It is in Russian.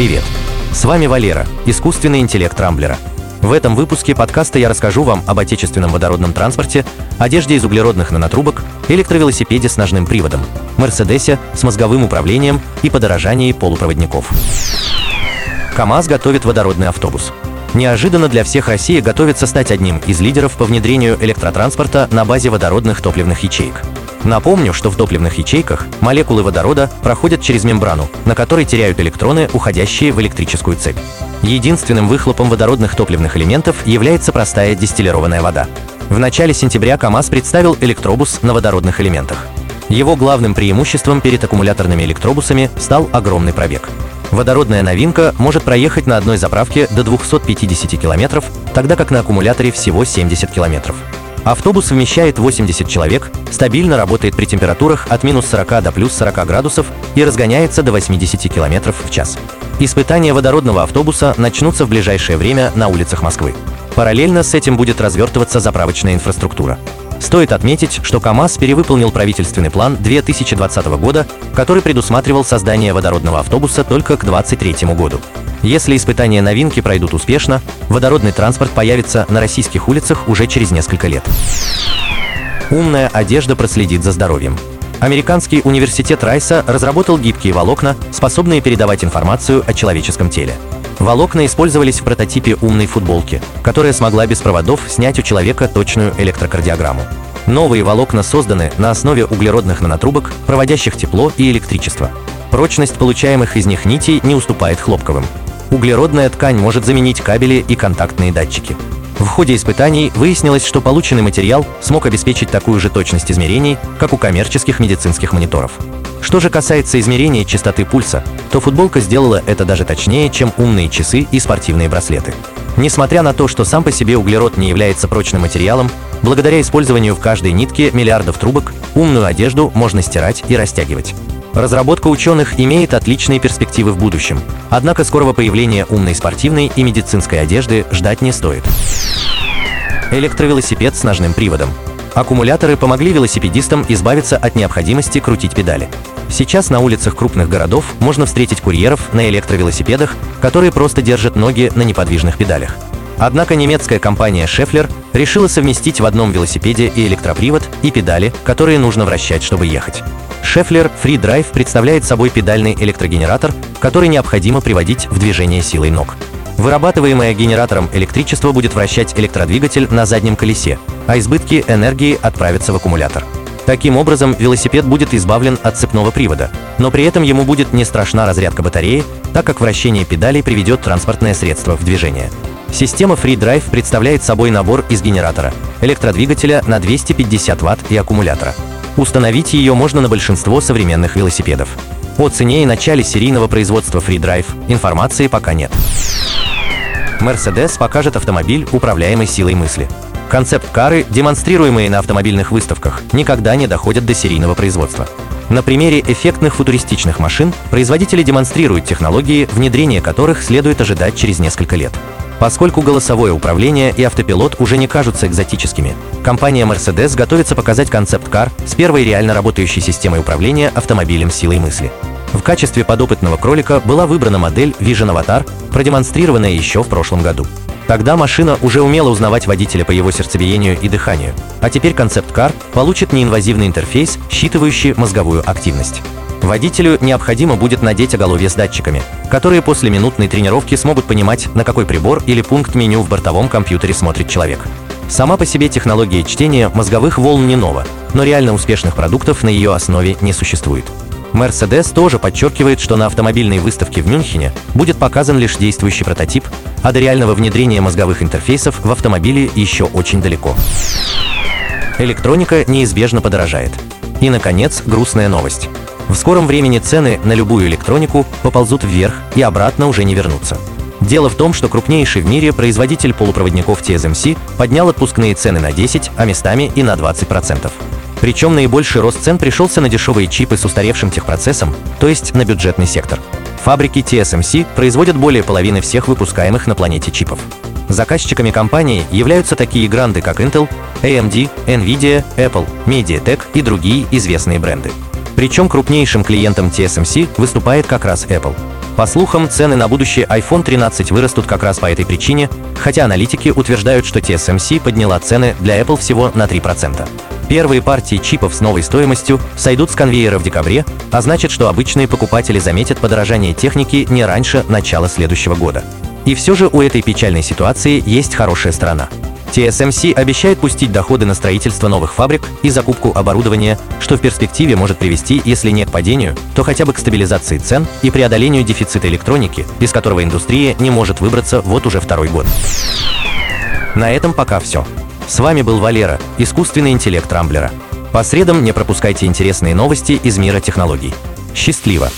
Привет! С вами Валера, искусственный интеллект Рамблера. В этом выпуске подкаста я расскажу вам об отечественном водородном транспорте, одежде из углеродных нанотрубок, электровелосипеде с ножным приводом, Мерседесе с мозговым управлением и подорожании полупроводников. КАМАЗ готовит водородный автобус. Неожиданно для всех Россия готовится стать одним из лидеров по внедрению электротранспорта на базе водородных топливных ячеек. Напомню, что в топливных ячейках молекулы водорода проходят через мембрану, на которой теряют электроны, уходящие в электрическую цепь. Единственным выхлопом водородных топливных элементов является простая дистиллированная вода. В начале сентября КАМАЗ представил электробус на водородных элементах. Его главным преимуществом перед аккумуляторными электробусами стал огромный пробег. Водородная новинка может проехать на одной заправке до 250 км, тогда как на аккумуляторе всего 70 км. Автобус вмещает 80 человек, стабильно работает при температурах от минус 40 до плюс 40 градусов и разгоняется до 80 км в час. Испытания водородного автобуса начнутся в ближайшее время на улицах Москвы. Параллельно с этим будет развертываться заправочная инфраструктура. Стоит отметить, что КАМАЗ перевыполнил правительственный план 2020 года, который предусматривал создание водородного автобуса только к 2023 году. Если испытания новинки пройдут успешно, водородный транспорт появится на российских улицах уже через несколько лет. Умная одежда проследит за здоровьем. Американский университет Райса разработал гибкие волокна, способные передавать информацию о человеческом теле. Волокна использовались в прототипе умной футболки, которая смогла без проводов снять у человека точную электрокардиограмму. Новые волокна созданы на основе углеродных нанотрубок, проводящих тепло и электричество. Прочность получаемых из них нитей не уступает хлопковым. Углеродная ткань может заменить кабели и контактные датчики. В ходе испытаний выяснилось, что полученный материал смог обеспечить такую же точность измерений, как у коммерческих медицинских мониторов. Что же касается измерения частоты пульса, то футболка сделала это даже точнее, чем умные часы и спортивные браслеты. Несмотря на то, что сам по себе углерод не является прочным материалом, благодаря использованию в каждой нитке миллиардов трубок, умную одежду можно стирать и растягивать. Разработка ученых имеет отличные перспективы в будущем, однако скорого появления умной спортивной и медицинской одежды ждать не стоит. Электровелосипед с ножным приводом. Аккумуляторы помогли велосипедистам избавиться от необходимости крутить педали. Сейчас на улицах крупных городов можно встретить курьеров на электровелосипедах, которые просто держат ноги на неподвижных педалях. Однако немецкая компания Scheffler решила совместить в одном велосипеде и электропривод, и педали, которые нужно вращать, чтобы ехать. Scheffler Free Drive представляет собой педальный электрогенератор, который необходимо приводить в движение силой ног. Вырабатываемое генератором электричество будет вращать электродвигатель на заднем колесе, а избытки энергии отправятся в аккумулятор. Таким образом, велосипед будет избавлен от цепного привода, но при этом ему будет не страшна разрядка батареи, так как вращение педалей приведет транспортное средство в движение. Система Free Drive представляет собой набор из генератора, электродвигателя на 250 Вт и аккумулятора. Установить ее можно на большинство современных велосипедов. О цене и начале серийного производства Free Drive информации пока нет. Mercedes покажет автомобиль, управляемый силой мысли. Концепт-кары, демонстрируемые на автомобильных выставках, никогда не доходят до серийного производства. На примере эффектных футуристичных машин производители демонстрируют технологии, внедрение которых следует ожидать через несколько лет. Поскольку голосовое управление и автопилот уже не кажутся экзотическими, компания Mercedes готовится показать концепт-кар с первой реально работающей системой управления автомобилем силой мысли. В качестве подопытного кролика была выбрана модель Vision Avatar, продемонстрированная еще в прошлом году. Тогда машина уже умела узнавать водителя по его сердцебиению и дыханию, а теперь концепт-кар получит неинвазивный интерфейс, считывающий мозговую активность. Водителю необходимо будет надеть оголовье с датчиками, которые после минутной тренировки смогут понимать, на какой прибор или пункт меню в бортовом компьютере смотрит человек. Сама по себе технология чтения мозговых волн не нова, но реально успешных продуктов на ее основе не существует. Mercedes тоже подчеркивает, что на автомобильной выставке в Мюнхене будет показан лишь действующий прототип, а до реального внедрения мозговых интерфейсов в автомобиле еще очень далеко. Электроника неизбежно подорожает. И, наконец, грустная новость. В скором времени цены на любую электронику поползут вверх и обратно уже не вернутся. Дело в том, что крупнейший в мире производитель полупроводников TSMC поднял отпускные цены на 10, а местами и на 20%. Причем наибольший рост цен пришелся на дешевые чипы с устаревшим техпроцессом, то есть на бюджетный сектор. Фабрики TSMC производят более половины всех выпускаемых на планете чипов. Заказчиками компании являются такие гранды, как Intel, AMD, Nvidia, Apple, MediaTek и другие известные бренды. Причем крупнейшим клиентом TSMC выступает как раз Apple. По слухам, цены на будущий iPhone 13 вырастут как раз по этой причине, хотя аналитики утверждают, что TSMC подняла цены для Apple всего на 3%. Первые партии чипов с новой стоимостью сойдут с конвейера в декабре, а значит, что обычные покупатели заметят подорожание техники не раньше начала следующего года. И все же у этой печальной ситуации есть хорошая сторона. TSMC обещает пустить доходы на строительство новых фабрик и закупку оборудования, что в перспективе может привести, если не к падению, то хотя бы к стабилизации цен и преодолению дефицита электроники, из которого индустрия не может выбраться вот уже второй год. На этом пока все. С вами был Валера, искусственный интеллект Рамблера. По средам не пропускайте интересные новости из мира технологий. Счастливо!